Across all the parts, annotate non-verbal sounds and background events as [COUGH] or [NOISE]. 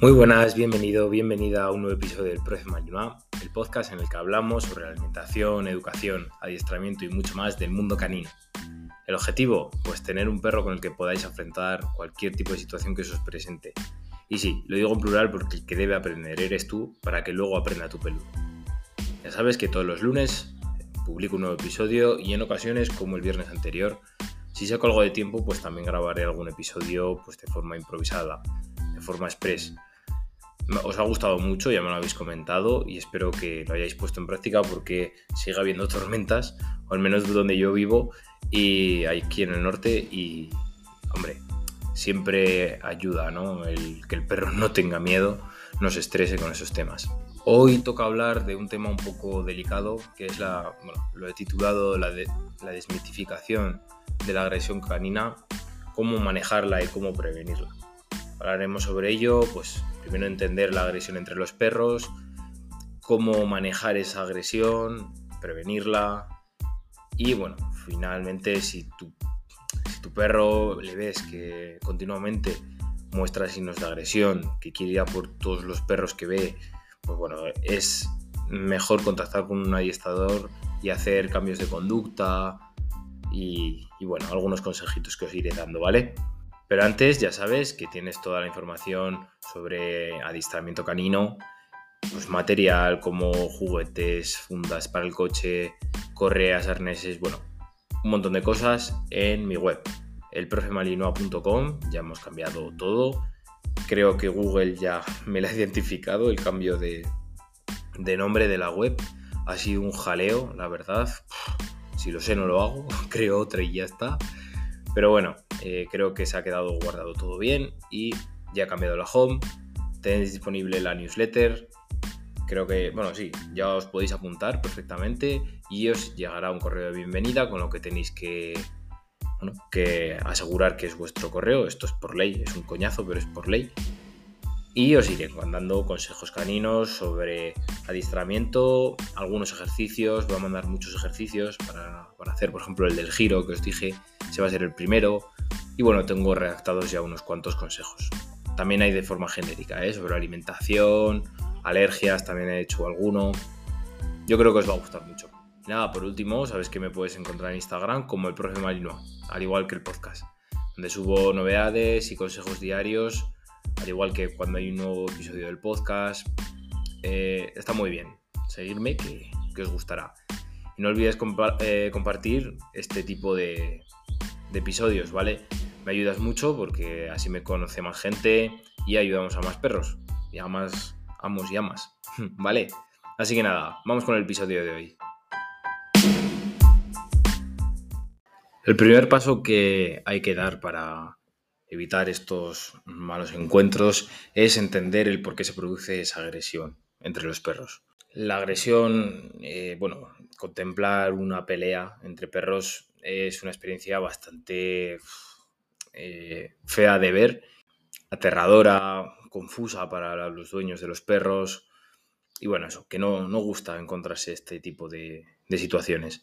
Muy buenas, bienvenido, bienvenida a un nuevo episodio del Profe Malinois, el podcast en el que hablamos sobre alimentación, educación, adiestramiento y mucho más del mundo canino. El objetivo, pues tener un perro con el que podáis enfrentar cualquier tipo de situación que se os presente. Y sí, lo digo en plural porque el que debe aprender eres tú para que luego aprenda tu peludo. Ya sabes que todos los lunes publico un nuevo episodio y en ocasiones, como el viernes anterior, si saco algo de tiempo, pues también grabaré algún episodio pues, de forma improvisada, de forma express os ha gustado mucho, ya me lo habéis comentado y espero que lo hayáis puesto en práctica porque sigue habiendo tormentas, o al menos donde yo vivo y aquí en el norte y, hombre, siempre ayuda, ¿no? El, que el perro no tenga miedo, no se estrese con esos temas. Hoy toca hablar de un tema un poco delicado, que es la, bueno, lo he titulado la, la desmitificación de la agresión canina, cómo manejarla y cómo prevenirla. Hablaremos sobre ello, pues primero entender la agresión entre los perros, cómo manejar esa agresión, prevenirla y bueno, finalmente si tu, tu perro le ves que continuamente muestra signos de agresión, que quiere ir a por todos los perros que ve, pues bueno, es mejor contactar con un adiestrador y hacer cambios de conducta y bueno, algunos consejitos que os iré dando, ¿vale? Pero antes ya sabes que tienes toda la información sobre adiestramiento canino, pues material como juguetes, fundas para el coche, correas, arneses, bueno, un montón de cosas en mi web, elprofemalinoa.com, ya hemos cambiado todo. Creo que Google ya me la ha identificado, el cambio de, de nombre de la web. Ha sido un jaleo, la verdad. Si lo sé, no lo hago. [LAUGHS] Creo otra y ya está. Pero bueno, eh, creo que se ha quedado guardado todo bien y ya ha cambiado la home. Tenéis disponible la newsletter. Creo que, bueno, sí, ya os podéis apuntar perfectamente y os llegará un correo de bienvenida con lo que tenéis que, que asegurar que es vuestro correo. Esto es por ley, es un coñazo, pero es por ley. Y os iré mandando consejos caninos sobre adiestramiento, algunos ejercicios. Voy a mandar muchos ejercicios para, para hacer, por ejemplo, el del giro que os dije, se va a ser el primero. Y bueno, tengo redactados ya unos cuantos consejos. También hay de forma genérica, ¿eh? sobre alimentación, alergias, también he hecho alguno. Yo creo que os va a gustar mucho. nada, por último, sabes que me puedes encontrar en Instagram como el profe Marino, al igual que el podcast, donde subo novedades y consejos diarios, al igual que cuando hay un nuevo episodio del podcast. Eh, está muy bien. Seguirme que, os gustará. Y no olvides eh, compartir este tipo de, de episodios, ¿vale? Me ayudas mucho porque así me conoce más gente y ayudamos a más perros y a más amos y amas, [LAUGHS] ¿vale? Así que nada, vamos con el episodio de hoy. El primer paso que hay que dar para evitar estos malos encuentros es entender el por qué se produce esa agresión entre los perros. La agresión, eh, bueno, contemplar una pelea entre perros es una experiencia bastante eh, fea de ver, aterradora, confusa para los dueños de los perros. Y bueno, eso, que no, no gusta encontrarse este tipo de, situaciones.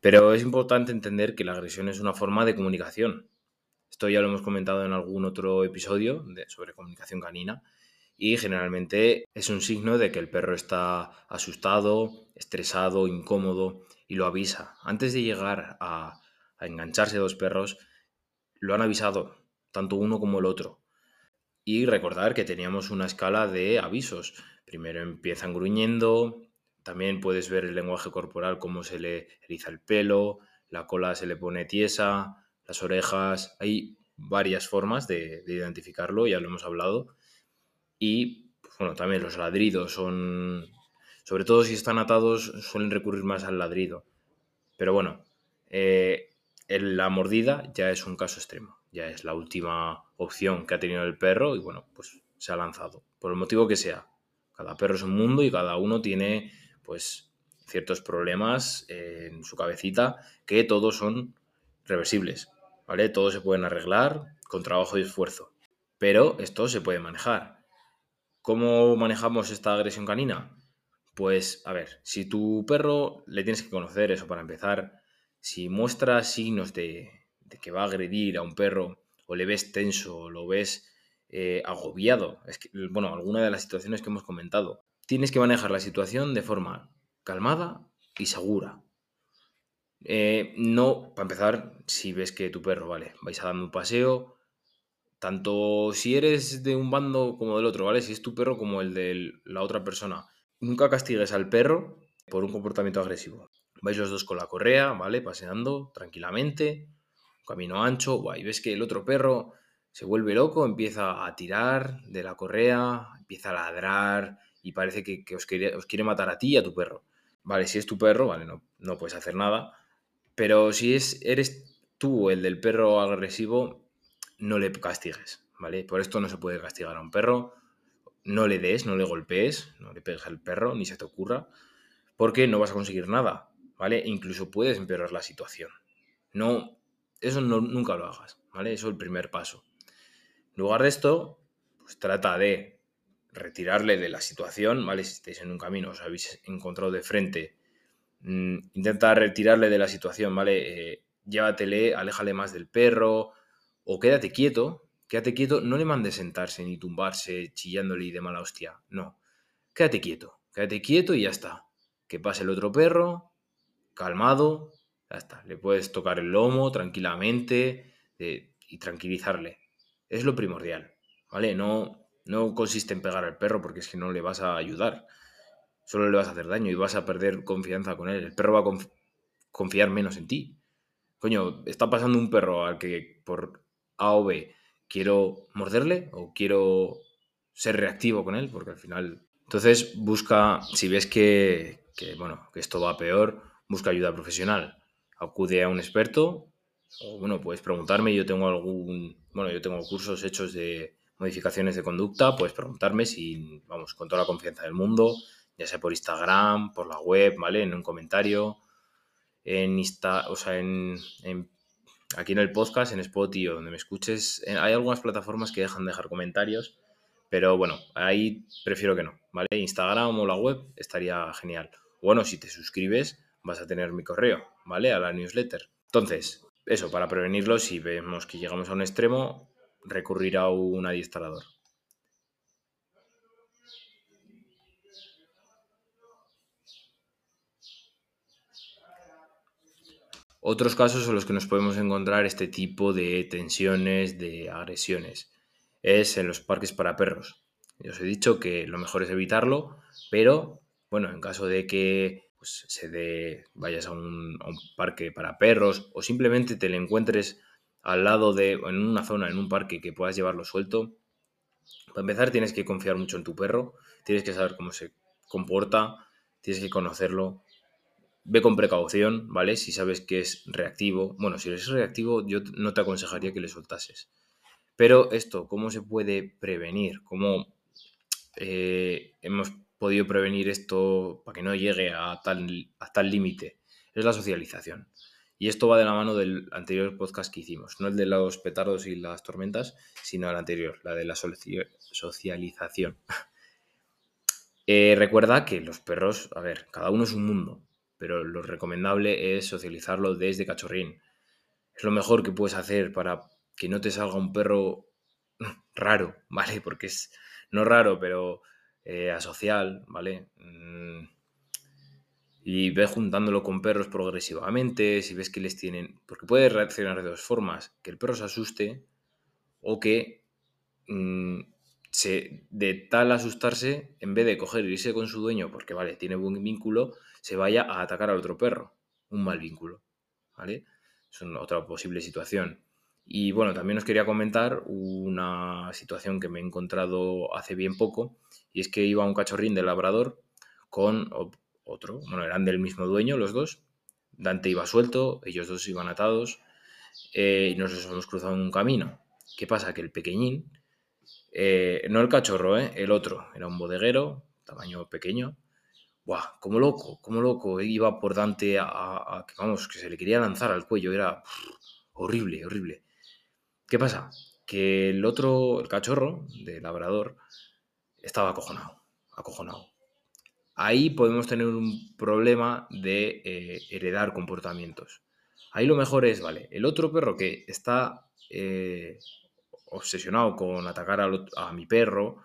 Pero es importante entender que la agresión es una forma de comunicación. Esto ya lo hemos comentado en algún otro episodio sobre comunicación canina. Y generalmente es un signo de que el perro está asustado, estresado, incómodo y lo avisa. Antes de llegar a, engancharse dos perros, lo han avisado, tanto uno como el otro. Y recordar que teníamos una escala de avisos. Primero empiezan gruñendo, también puedes ver el lenguaje corporal, cómo se le eriza el pelo, la cola se le pone tiesa, las orejas. Hay varias formas de, de identificarlo, ya lo hemos hablado. Y bueno, también los ladridos son sobre todo si están atados, suelen recurrir más al ladrido. Pero bueno, eh, la mordida ya es un caso extremo. Ya es la última opción que ha tenido el perro y bueno, pues se ha lanzado. Por el motivo que sea. Cada perro es un mundo y cada uno tiene pues ciertos problemas en su cabecita que todos son reversibles. ¿Vale? Todos se pueden arreglar con trabajo y esfuerzo. Pero esto se puede manejar. ¿Cómo manejamos esta agresión canina? Pues a ver, si tu perro le tienes que conocer eso para empezar, si muestra signos de, que va a agredir a un perro o le ves tenso o lo ves eh, agobiado. Es que, bueno, alguna de las situaciones que hemos comentado. Tienes que manejar la situación de forma calmada y segura. Eh, no, para empezar, si ves que tu perro, vale, vais a dar un paseo, tanto si eres de un bando como del otro, ¿vale? Si es tu perro como el de la otra persona, nunca castigues al perro por un comportamiento agresivo. Vais los dos con la correa, ¿vale? Paseando tranquilamente, camino ancho, y ves que el otro perro se vuelve loco, empieza a tirar de la correa, empieza a ladrar y parece que, os, quiere, os, quiere, matar a ti y a tu perro. Vale, si es tu perro, vale, no, no puedes hacer nada. Pero si es, eres tú el del perro agresivo, no le castigues, ¿vale? Por esto no se puede castigar a un perro. No le des, no le golpees, no le pegues al perro, ni se te ocurra, porque no vas a conseguir nada, ¿vale? Incluso puedes empeorar la situación. No, eso nunca lo hagas, ¿vale? Eso es el primer paso. En lugar de esto, pues trata de retirarle de la situación, ¿vale? Si estáis en un camino, os habéis encontrado de frente, mmm, intenta retirarle de la situación, ¿vale? Eh, llévatele, aléjale más del perro, o quédate quieto, quédate quieto, no le mandes sentarse ni tumbarse chillándole y de mala hostia, no. Quédate quieto, quédate quieto y ya está. Que pase el otro perro, calmado, ya está. Le puedes tocar el lomo tranquilamente eh, y tranquilizarle es lo primordial, ¿vale? No, no consiste en pegar al perro porque es que no le vas a ayudar, solo le vas a hacer daño y vas a perder confianza con él. El perro va a confiar menos en ti. Coño, está pasando un perro al que por A o B quiero morderle o quiero ser reactivo con él, porque al final... Entonces busca, si ves que, bueno, que esto va peor, busca ayuda profesional. Acude a un experto o bueno, puedes preguntarme, yo tengo algún, bueno, yo tengo cursos hechos de modificaciones de conducta, puedes preguntarme si, vamos, con toda la confianza del mundo, ya sea por Instagram, por la web, ¿vale? En un comentario, en Insta, o sea, en, aquí en el podcast, en Spotify o donde me escuches, hay algunas plataformas que dejan de dejar comentarios, pero bueno, ahí prefiero que no, ¿vale? Instagram o la web estaría genial. Bueno, si te suscribes, vas a tener mi correo, ¿vale? A la newsletter. Entonces, eso, para prevenirlo, si vemos que llegamos a un extremo, recurrir a un adiestrador. Otros casos son los que nos podemos encontrar este tipo de tensiones, de agresiones, es en los parques para perros. Ya os he dicho que lo mejor es evitarlo, pero bueno, en caso de que pues, se de, vayas a un, parque para perros o simplemente te le encuentres al lado de, en una zona, en un parque que puedas llevarlo suelto, para empezar tienes que confiar mucho en tu perro, tienes que saber cómo se comporta, tienes que conocerlo. Ve con precaución, ¿vale? Si sabes que es reactivo. Bueno, si eres reactivo, yo no te aconsejaría que le soltases. Pero esto, ¿cómo se puede prevenir? ¿Cómo eh, hemos podido prevenir esto para que no llegue a tal, a tal límite es la socialización. Y esto va de la mano del anterior podcast que hicimos, no el de los petardos y las tormentas, sino el anterior, la de la socialización. [LAUGHS] Eh, recuerda que los perros, a ver, cada uno es un mundo, pero lo recomendable es socializarlo desde cachorrín. Es lo mejor que puedes hacer para que no te salga un perro [LAUGHS] raro, ¿vale? Porque es no raro, pero eh, asocial, ¿vale? Mm, y ves juntándolo con perros progresivamente, si ves que les tienen... Porque puede reaccionar de dos formas, que el perro se asuste o que mm, se, de tal asustarse, en vez de coger irse con su dueño, porque vale, tiene buen vínculo, se vaya a atacar al otro perro, un mal vínculo, ¿vale? Es otra posible situación. Y bueno, también os quería comentar una situación que me he encontrado hace bien poco, y es que iba un cachorrín de labrador con otro, bueno, eran del mismo dueño los dos, Dante iba suelto, ellos dos iban atados, eh, y nos hemos cruzado en un camino. ¿Qué pasa? Que el pequeñín, eh, no el cachorro, eh, el otro, era un bodeguero, tamaño pequeño, ¡buah! Como loco, como loco, iba por Dante a, vamos, que se le quería lanzar al cuello, era horrible, horrible. ¿Qué pasa? Que el otro, el cachorro de labrador, estaba acojonado, acojonado. Ahí podemos tener un problema de eh, heredar comportamientos. Ahí lo mejor es, vale, el otro perro que está obsesionado con atacar a, mi perro,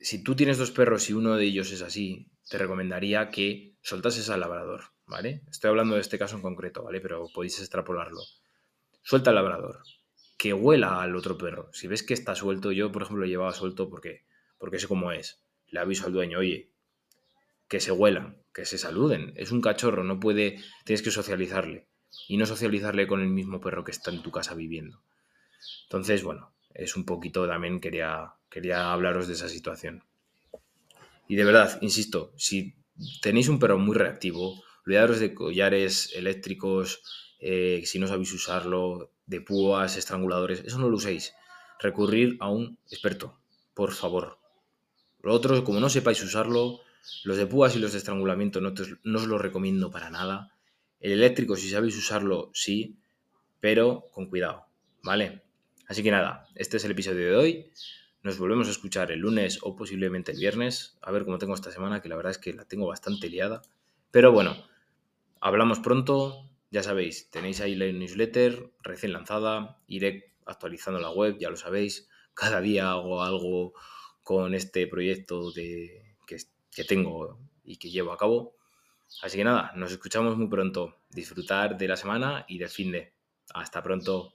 si tú tienes dos perros y uno de ellos es así, te recomendaría que soltases al labrador, ¿vale? Estoy hablando de este caso en concreto, ¿vale? Pero podéis extrapolarlo. Suelta al labrador, que huela al otro perro. Si ves que está suelto, yo por ejemplo lo llevaba suelto porque, porque sé cómo es. Le aviso al dueño, oye, que se huelan, que se saluden. Es un cachorro, no puede, tienes que socializarle. Y no socializarle con el mismo perro que está en tu casa viviendo. Entonces, bueno, es un poquito también quería, quería hablaros de esa situación. Y de verdad, insisto, si tenéis un perro muy reactivo, olvidaros de collares eléctricos, eh, si no sabéis usarlo, de púas, estranguladores, eso no lo uséis. Recurrir a un experto, por favor. Lo otro, como no sepáis usarlo, los de púas y los de estrangulamiento no, no os lo recomiendo para nada. El eléctrico, si sabéis usarlo, sí, pero con cuidado, ¿vale? Así que nada, este es el episodio de hoy. Nos volvemos a escuchar el lunes o posiblemente el viernes. A ver cómo tengo esta semana, que la verdad es que la tengo bastante liada. Pero bueno, hablamos pronto. Ya sabéis, tenéis ahí la newsletter recién lanzada. Iré actualizando la web, ya lo sabéis. Cada día hago algo con este proyecto que tengo y que llevo a cabo. Así que nada, nos escuchamos muy pronto. Disfrutar de la semana y del fin de. Hasta pronto.